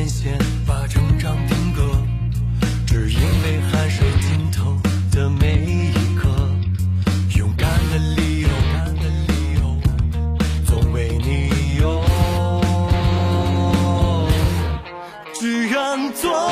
电线把成长定格，只因为汗水浸透的每一刻，勇敢的理由，勇敢的理由，总为你有，只愿做。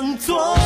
能做